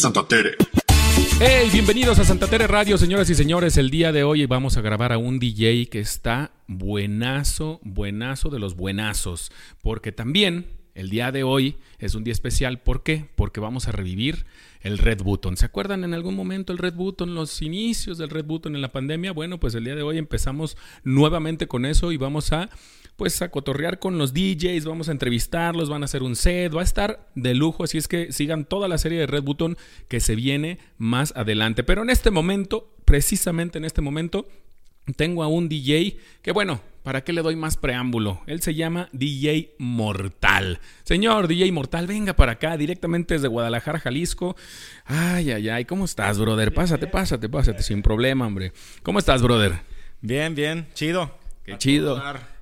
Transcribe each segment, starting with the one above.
Santa Tere. Hey, bienvenidos a Santa Tere Radio, señoras y señores. El día de hoy vamos a grabar a un DJ que está buenazo, buenazo de los buenazos. Porque también el día de hoy es un día especial. ¿Por qué? Porque vamos a revivir el Red Button. ¿Se acuerdan en algún momento el Red Button, los inicios del Red Button en la pandemia? Bueno, pues el día de hoy empezamos nuevamente con eso y vamos a pues a cotorrear con los DJs, vamos a entrevistarlos, van a hacer un set, va a estar de lujo, así es que sigan toda la serie de Red Button que se viene más adelante. Pero en este momento, precisamente en este momento, tengo a un DJ que bueno, ¿para qué le doy más preámbulo? Él se llama DJ Mortal. Señor DJ Mortal, venga para acá, directamente desde Guadalajara, Jalisco. Ay, ay, ay, ¿cómo estás, brother? Pásate, pásate, pásate, sin problema, hombre. ¿Cómo estás, brother? Bien, bien, chido. Qué chido.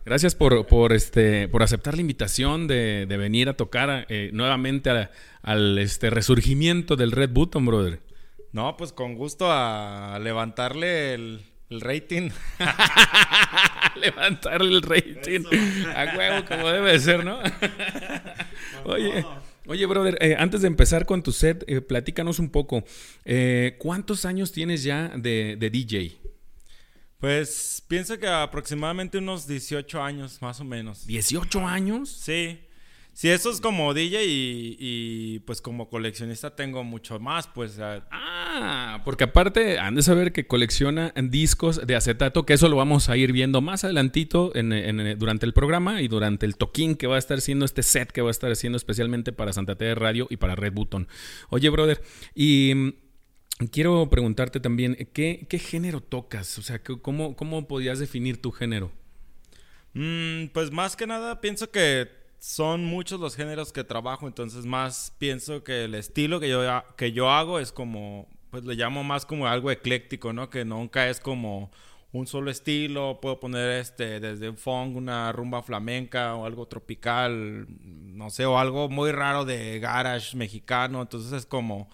Gracias por, por, este, por aceptar la invitación de, de venir a tocar eh, nuevamente a, al este, resurgimiento del Red Button, brother. No, pues con gusto a levantarle el, el rating. levantarle el rating. A huevo, como debe ser, ¿no? Oye. Oye, brother, eh, antes de empezar con tu set, eh, platícanos un poco. ¿Cuántos años tienes ya de, de DJ? Pues pienso que aproximadamente unos 18 años, más o menos. ¿18 años? Sí. Sí, eso es como DJ y, y, pues como coleccionista tengo mucho más, pues. Ah, porque aparte han de saber que colecciona discos de acetato, que eso lo vamos a ir viendo más adelantito en, en, durante el programa y durante el toquín que va a estar siendo este set que va a estar haciendo especialmente para Santa T de Radio y para Red Button. Oye, brother, y quiero preguntarte también, ¿qué, género tocas? O sea, ¿cómo, ¿cómo podías definir tu género? Mm, pues más que nada pienso que son muchos los géneros que trabajo, entonces más pienso que el estilo que yo, que yo hago es como, pues le llamo más como algo ecléctico, ¿no? Que nunca es como un solo estilo, puedo poner este desde un funk, una rumba flamenca o algo tropical, no sé, o algo muy raro de garage mexicano, entonces es como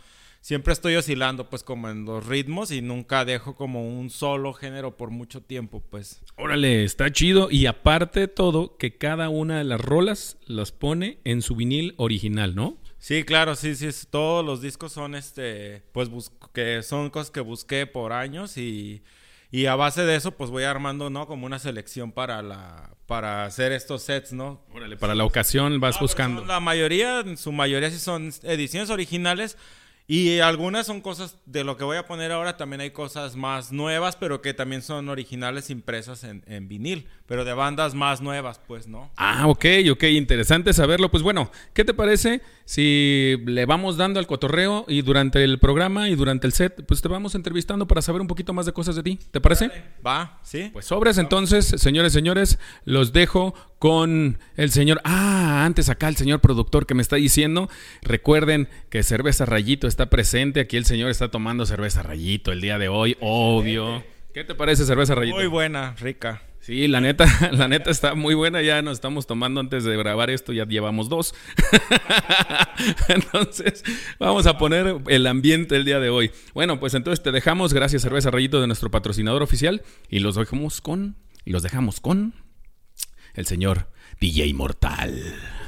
siempre estoy oscilando pues como en los ritmos y nunca dejo como un solo género por mucho tiempo pues. Órale, está chido y aparte de todo que cada una de las rolas las pone en su vinil original, ¿no? Sí, claro, sí, sí, todos los discos son este, pues que son cosas que busqué por años y, y a base de eso pues voy armando, ¿no? Como una selección para la para hacer estos sets, ¿no? Órale, para la ocasión vas buscando. La mayoría, en su mayoría sí son ediciones originales y algunas son cosas de lo que voy a poner ahora, también hay cosas más nuevas, pero que también son originales impresas en, en, vinil, pero de bandas más nuevas, pues, ¿no? Ah, ok, ok, interesante saberlo. Pues bueno, ¿qué te parece si le vamos dando al cotorreo y durante el programa y durante el set, pues te vamos entrevistando para saber un poquito más de cosas de ti? ¿Te parece? Va, sí. Pues sobres, entonces, señores, señores, los dejo con el señor. Ah, antes acá el señor productor que me está diciendo. Recuerden que Cerveza Rayito está presente. Aquí el señor está tomando cerveza Rayito el día de hoy, obvio. ¿Qué te parece cerveza Rayito? Muy buena, rica. Sí, la neta, la neta está muy buena. Ya nos estamos tomando antes de grabar esto, ya llevamos dos. entonces, vamos a poner el ambiente el día de hoy. Bueno, pues entonces te dejamos, gracias Cerveza Rayito de nuestro patrocinador oficial, y los dejamos con, y los dejamos con el señor DJ Mortal.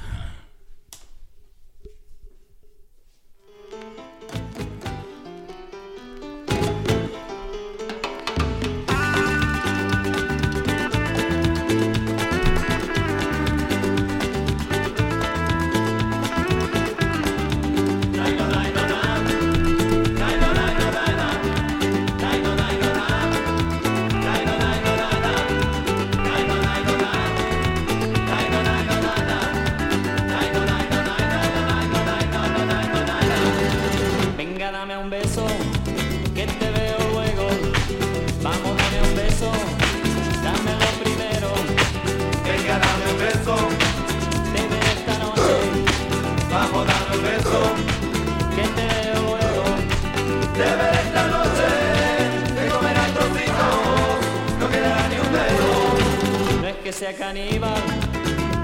Sea caníbal.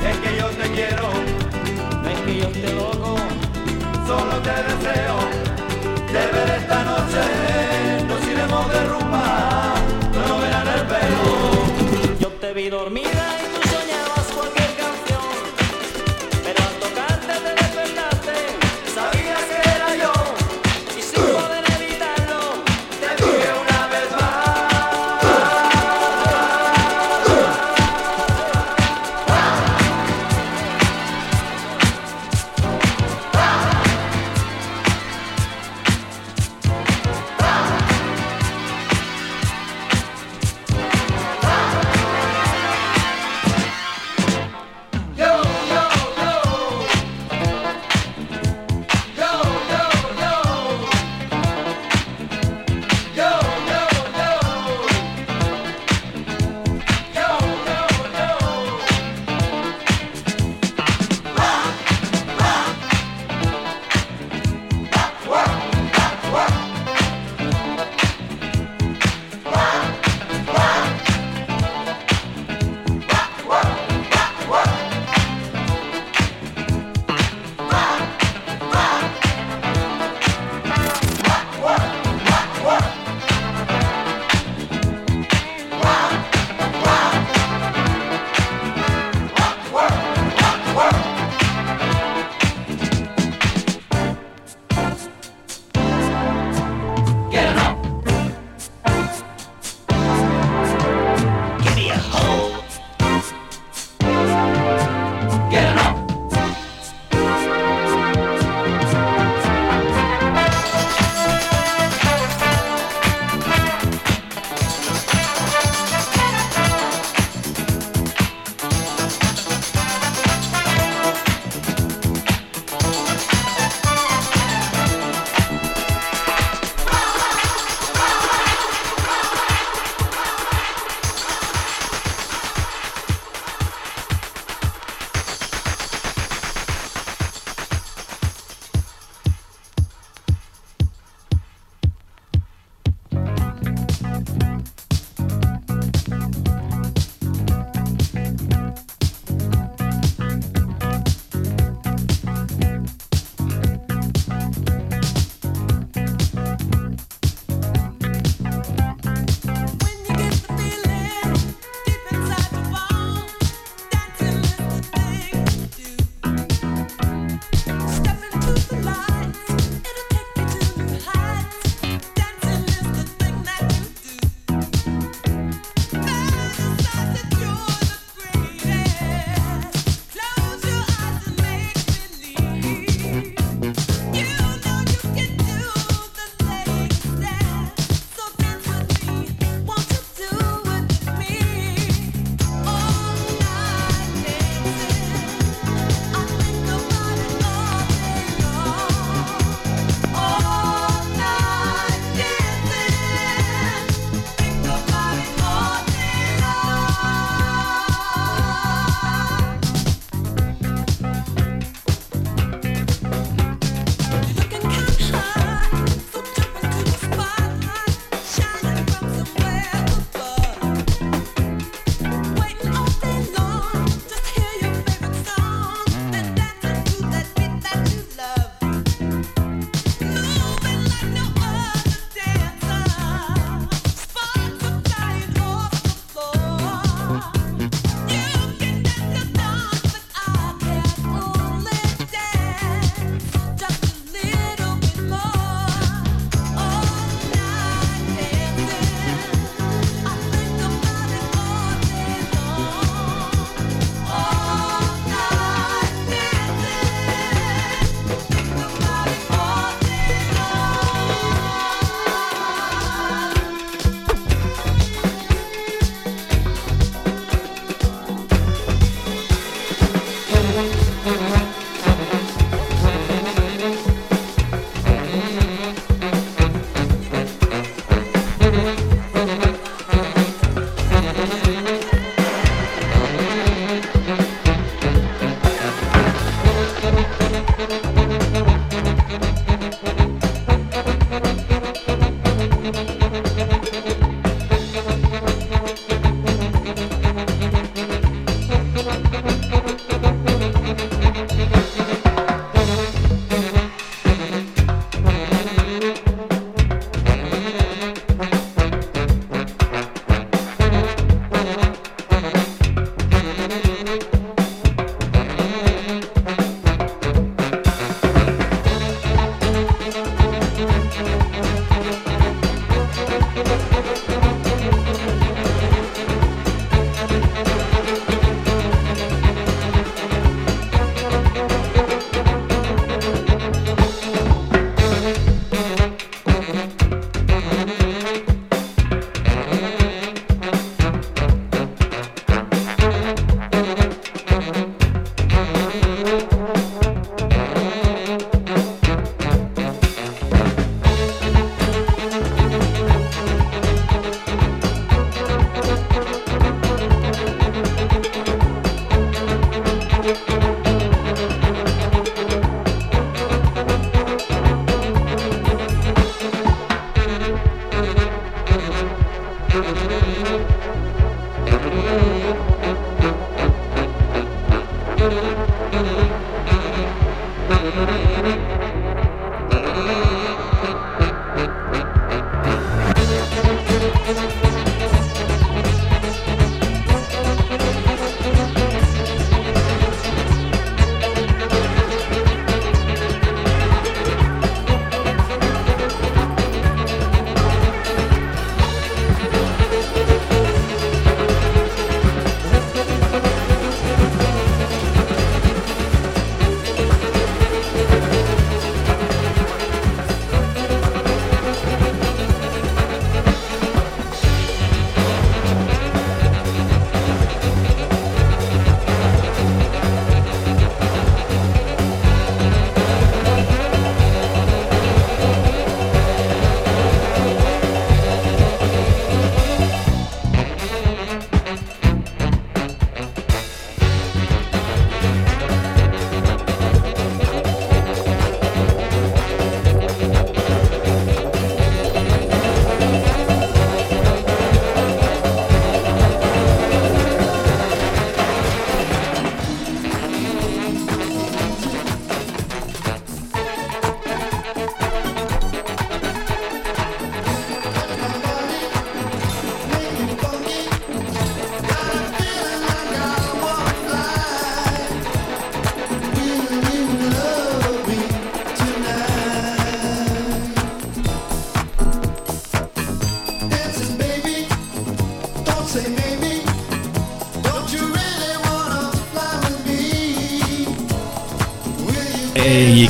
Es que yo te quiero, no es que yo esté loco. Solo te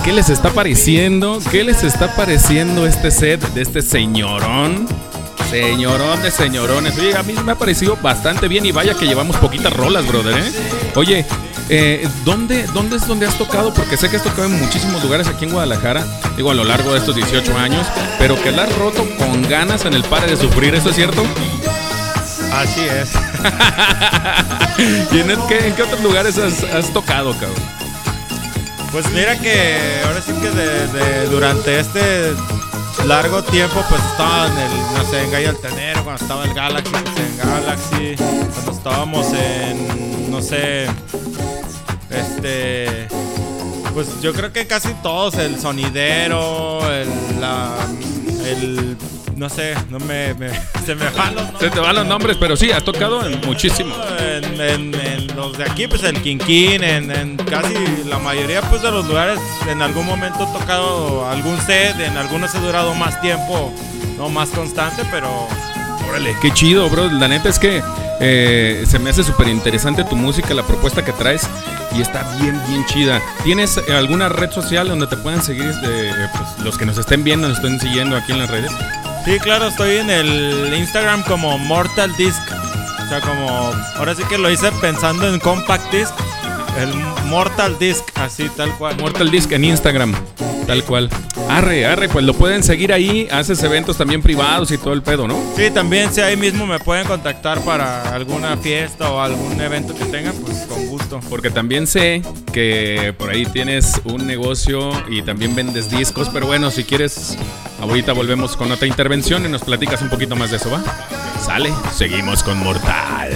qué les está pareciendo? ¿Qué les está pareciendo este set de este señorón? Señorón de señorones. Oye, a mí me ha parecido bastante bien y vaya que llevamos poquitas rolas, brother, ¿eh? Oye, eh, ¿dónde, ¿dónde es donde has tocado? Porque sé que has tocado en muchísimos lugares aquí en Guadalajara, digo, a lo largo de estos 18 años, pero que la has roto con ganas en el pare de sufrir, ¿eso es cierto? Así es. ¿Y en, el- qué, en qué otros lugares has, has tocado, cabrón? Pues mira que ahora sí que de, durante este largo tiempo pues estaba en el, no sé, en Gallo Altanero, cuando estaba el Galaxy, pues, en Galaxy, cuando estábamos en, no sé, este, pues yo creo que casi todos, el sonidero, el, la, el, no sé, no me, me- se me van los Se nombres. te van los nombres, pero sí, has tocado en muchísimo. En, en- en los de aquí, pues el Quinquín, en, en casi la mayoría pues de los lugares, en algún momento he tocado algún set, en algunos he durado más tiempo, no más constante, pero Órale, qué chido, bro. La neta es que eh, se me hace súper interesante tu música, la propuesta que traes y está bien, bien chida. ¿Tienes alguna red social donde te puedan seguir eh, pues, los que nos estén viendo, nos estén siguiendo aquí en las redes? Sí, claro, estoy en el Instagram como Mortal Disc, o sea, como, ahora sí que lo hice pensando en Compact Disc, el Mortal Disc, así tal cual. Mortal Disc en Instagram, tal cual. Arre, arre, pues lo pueden seguir ahí. Haces eventos también privados y todo el pedo, ¿no? Sí, también si ahí mismo me pueden contactar para alguna fiesta o algún evento que tengan, pues con gusto. Porque también sé que por ahí tienes un negocio y también vendes discos, pero bueno, si quieres, ahorita volvemos con otra intervención y nos platicas un poquito más de eso, ¿va? Sale, seguimos con Mortal.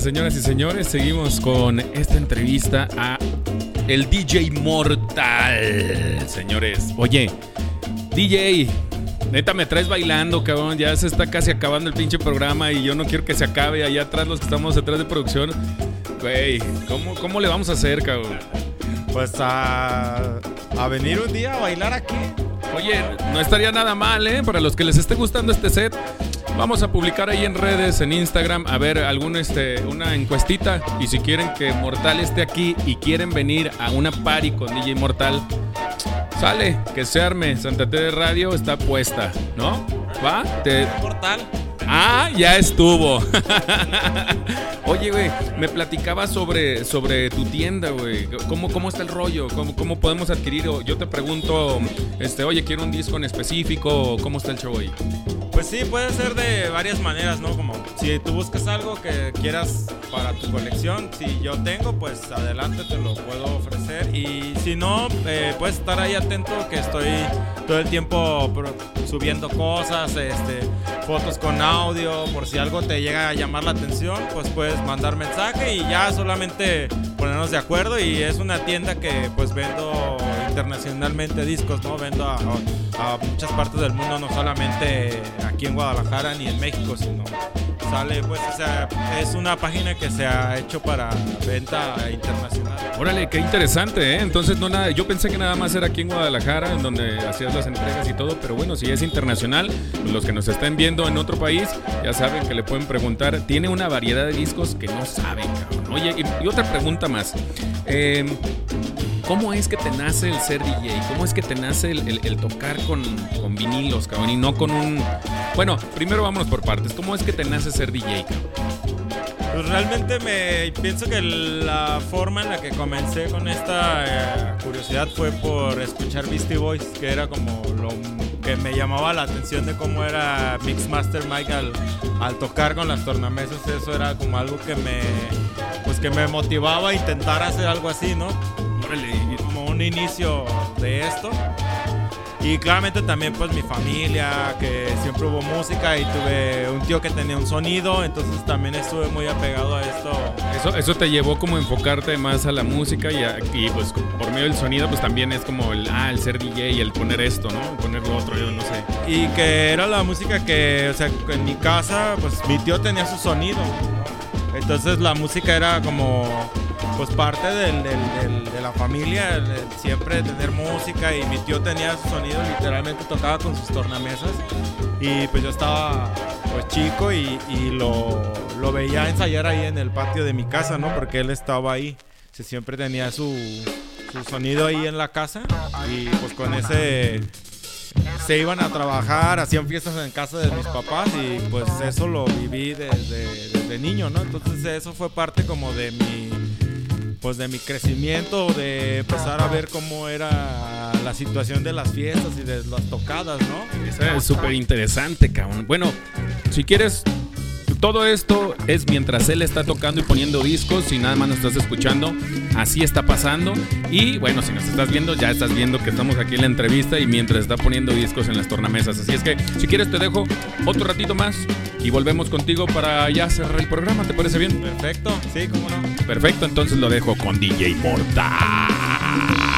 Señoras y señores. Seguimos con esta entrevista a el DJ Mortal, señores. Oye, DJ, neta me traes bailando, cabrón. Ya se está casi acabando el pinche programa y yo no quiero que se acabe allá atrás los que estamos detrás de producción. Güey, ¿cómo, ¿cómo le vamos a hacer, cabrón? Pues a, a venir un día a bailar aquí. Oye, no estaría nada mal, ¿eh? Para los que les esté gustando este set, vamos a publicar ahí en redes, en Instagram, a ver algún este, una encuestita. Y si quieren que Mortal esté aquí y quieren venir a una party con DJ Mortal, sale, que se arme. Santa Tere Radio está puesta, ¿no? ¿Va? Te, Portal. Ah, ya estuvo. Oye, güey, me platicaba sobre, sobre tu tienda, güey. ¿Cómo, ¿Cómo está el rollo? ¿Cómo, ¿Cómo podemos adquirir? Yo te pregunto, este, oye, quiero un disco en específico. ¿Cómo está el show ahí? Pues sí, puede ser de varias maneras, ¿no? Como si tú buscas algo que quieras para tu colección, si yo tengo, pues adelante te lo puedo ofrecer. Y si no, eh, puedes estar ahí atento que estoy todo el tiempo subiendo cosas, este, fotos con audio, por si algo te llega a llamar la atención, pues puedes mandar mensaje y ya solamente ponernos de acuerdo. Y es una tienda que pues vendo internacionalmente discos, ¿no? Vendo a, a muchas partes del mundo, no solamente aquí en Guadalajara ni en México, sino sale, pues, o sea, es una página que se ha hecho para venta internacional. Órale, qué interesante, ¿eh? Entonces, no nada, yo pensé que nada más era aquí en Guadalajara, en donde hacías las entregas y todo, pero bueno, si es internacional, los que nos estén viendo en otro país, ya saben que le pueden preguntar. Tiene una variedad de discos que no saben, cabrón. Oye, y, y otra pregunta más. Eh, ¿Cómo es que te nace el ser DJ? ¿Cómo es que te nace el, el- el tocar con, con vinilos, cabrón? Y no con un... Bueno, primero vámonos por partes. ¿Cómo es que te nace ser DJ, cabrón? Pues realmente me pienso que la forma en la que comencé con esta eh, curiosidad fue por escuchar Beastie Boys, que era como lo que me llamaba la atención de cómo era Mixmaster Mike al, al tocar con las tornamesas. Eso era como algo que me, pues que me motivaba a intentar hacer algo así, ¿no? Órale, un inicio de esto. Y claramente también pues mi familia, que siempre hubo música y tuve un tío que tenía un sonido, entonces también estuve muy apegado a esto. Eso, eso te llevó como a enfocarte más a la música y, a- y, pues por medio del sonido pues también es como el, ah, el ser DJ y el poner esto, ¿no? El poner lo otro, yo no sé. Y que era la música que, o sea, en mi casa pues mi tío tenía su sonido. Entonces la música era como pues parte del- del- del- de la familia, el- el siempre tener música. Y mi tío tenía su sonido, literalmente tocaba con sus tornamesas. Y pues yo estaba pues chico y, y lo, lo veía ensayar ahí en el patio de mi casa, ¿no? Porque él estaba ahí, se siempre tenía su, su sonido ahí en la casa. Y pues con ese se iban a trabajar, hacían fiestas en casa de mis papás. Y pues eso lo viví desde, desde niño, ¿no? Entonces eso fue parte como de mi pues de mi crecimiento, de empezar a ver cómo era la situación de las fiestas y de las tocadas, ¿no? Es súper interesante, cabrón. Bueno, si quieres, todo esto es mientras él está tocando y poniendo discos y nada más nos estás escuchando. Así está pasando. Y bueno, si nos estás viendo, ya estás viendo que estamos aquí en la entrevista y mientras está poniendo discos en las tornamesas. Así es que, si quieres, te dejo otro ratito más y volvemos contigo para ya cerrar el programa. ¿Te parece bien? Perfecto, sí, cómo no. Perfecto, entonces lo dejo con DJ Mortal.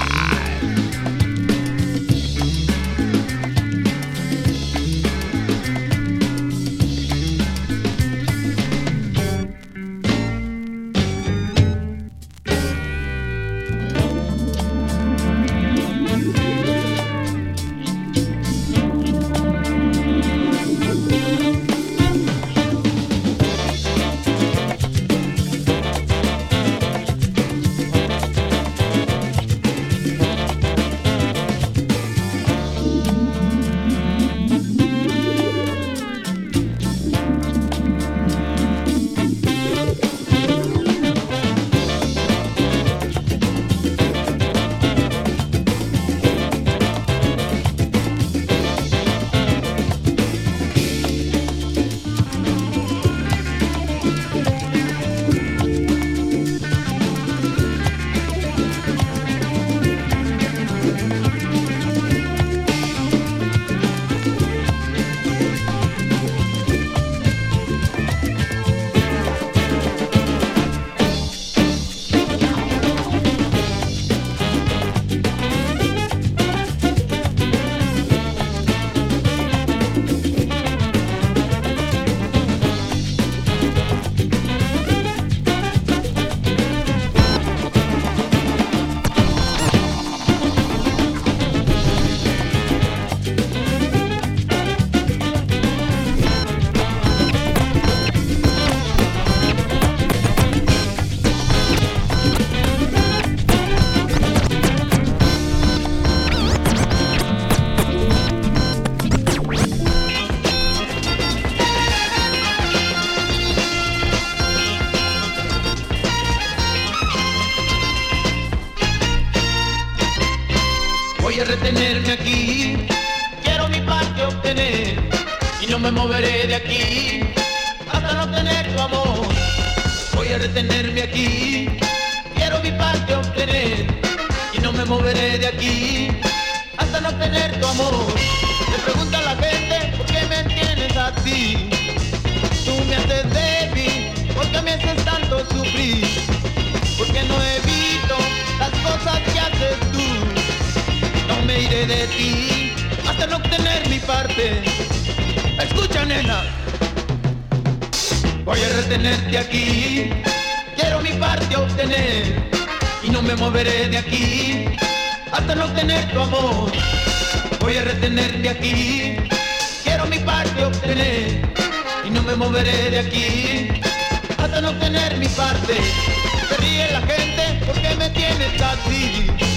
De ti hasta no obtener mi parte. Escucha, nena. Voy a retenerte aquí. Quiero mi parte obtener. Y no me moveré de aquí hasta no obtener tu amor. Voy a retenerte aquí. Quiero mi parte obtener. Y no me moveré de aquí hasta no obtener mi parte. Se ríe la gente porque me tienes así.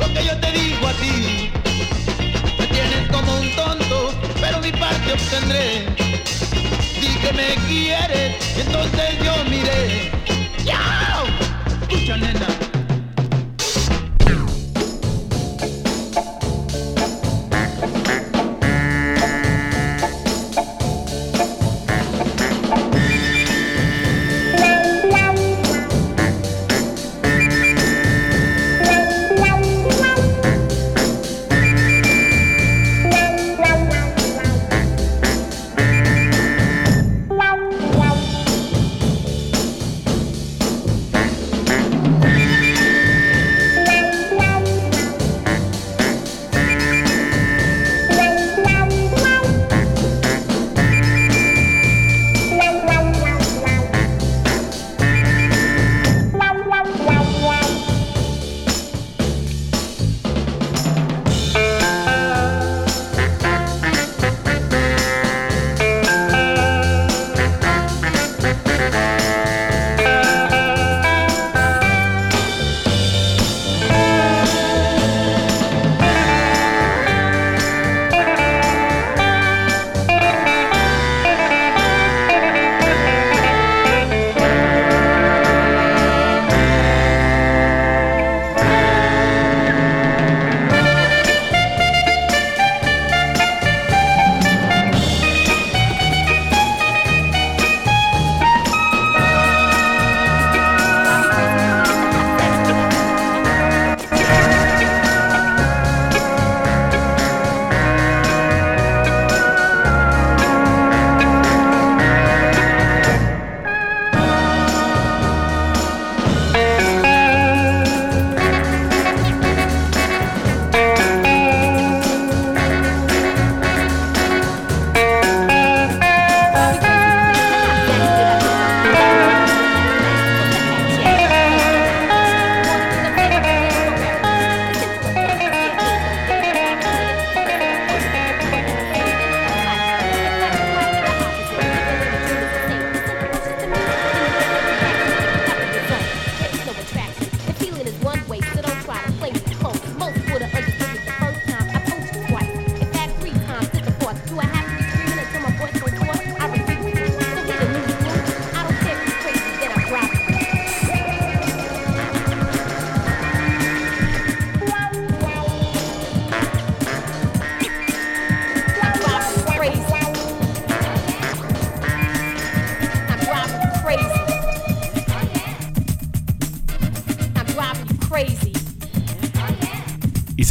Lo que yo te digo a ti. Me tienes como un tonto, pero mi parte obtendré. Di que me quieres, entonces yo miré. ¡Yao! Escucha, nena.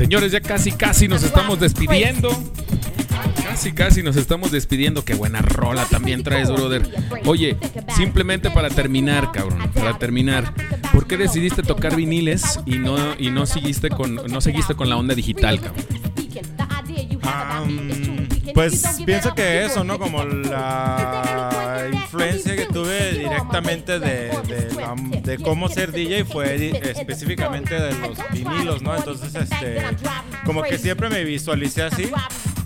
Señores, ya casi, casi nos estamos despidiendo. Casi, casi nos estamos despidiendo. Qué buena rola también traes, brother. Oye, simplemente para terminar, cabrón, para terminar. ¿Por qué decidiste tocar viniles y no, y no seguiste con, no seguiste con la onda digital, cabrón? Pues pienso que eso, ¿no? Como la influencia que tuve directamente de, de, la- de cómo ser DJ fue específicamente de los vinilos, ¿no? Entonces, este, como que siempre me visualicé así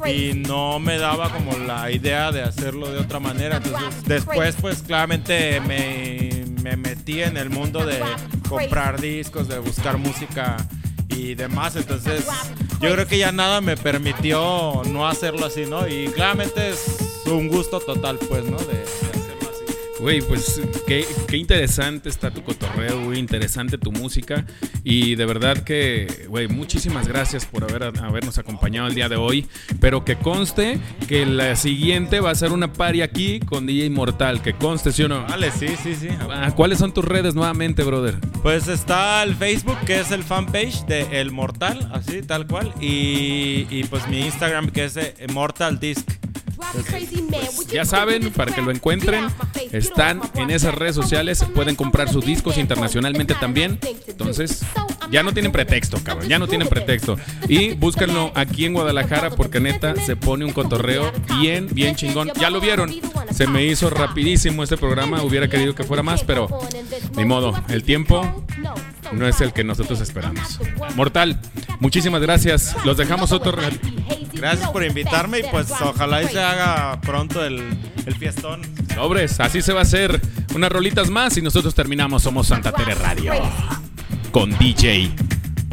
y no me daba como la idea de hacerlo de otra manera. Entonces, después, pues claramente me, me metí en el mundo de comprar discos, de buscar música y demás. Entonces, yo creo que ya nada me permitió no hacerlo así, ¿no? Y claramente es un gusto total, pues, ¿no? De, hacerlo así. Güey, pues qué, qué interesante está tu cotorreo, güey, interesante tu música y de verdad que, güey, muchísimas gracias por haber, habernos acompañado el día de hoy, pero que conste que la siguiente va a ser una party aquí con DJ Mortal, que conste, ¿sí o no? Vale, sí, sí, sí. Ah, ¿Cuáles son tus redes nuevamente, brother? Pues está el Facebook, que es el fanpage de El Mortal, así, tal cual. Y, y pues mi Instagram, que es eh, Mortal Disc. Ya saben, para que lo encuentren, están en esas redes sociales, pueden comprar sus discos internacionalmente también. Entonces, ya no tienen pretexto, cabrón, ya no tienen pretexto. Y búsquenlo aquí en Guadalajara porque neta se pone un cotorreo bien, bien chingón. Ya lo vieron, se me hizo rapidísimo este programa, hubiera querido que fuera más, pero ni modo, el tiempo no es el que nosotros esperamos. Mortal, muchísimas gracias. Los dejamos otro. Gracias por invitarme y pues ojalá y se haga pronto el, el fiestón. Sobres, así se va a hacer. Unas rolitas más y nosotros terminamos. Somos Santa Tere Radio. Con DJ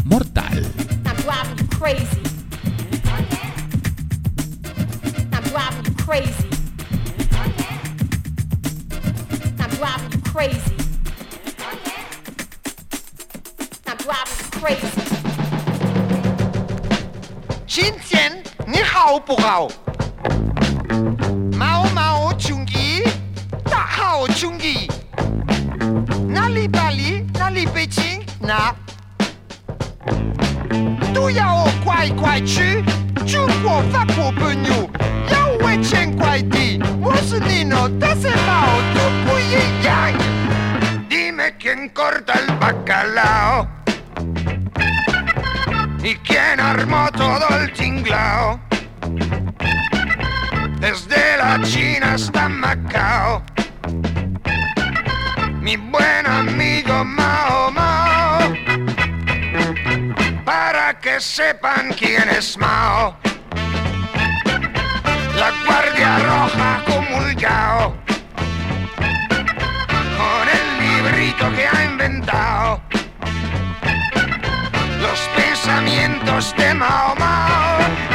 Mortal. I'm driving 你好不好？猫猫琼姨，大好琼姨，哪里巴黎，哪里北京，哪都要我快去。中国、法国朋友，要为钱快递，我是你的大色宝，都不一样。Dime quién corta el caldo. Y quien armó todo el tinglao. Desde la China hasta Macao. Mi buen amigo Mao Mao. Para que sepan quién es Mao. La Guardia Roja comulgao. Con el librito que ha inventado pensamientos de Mahoma.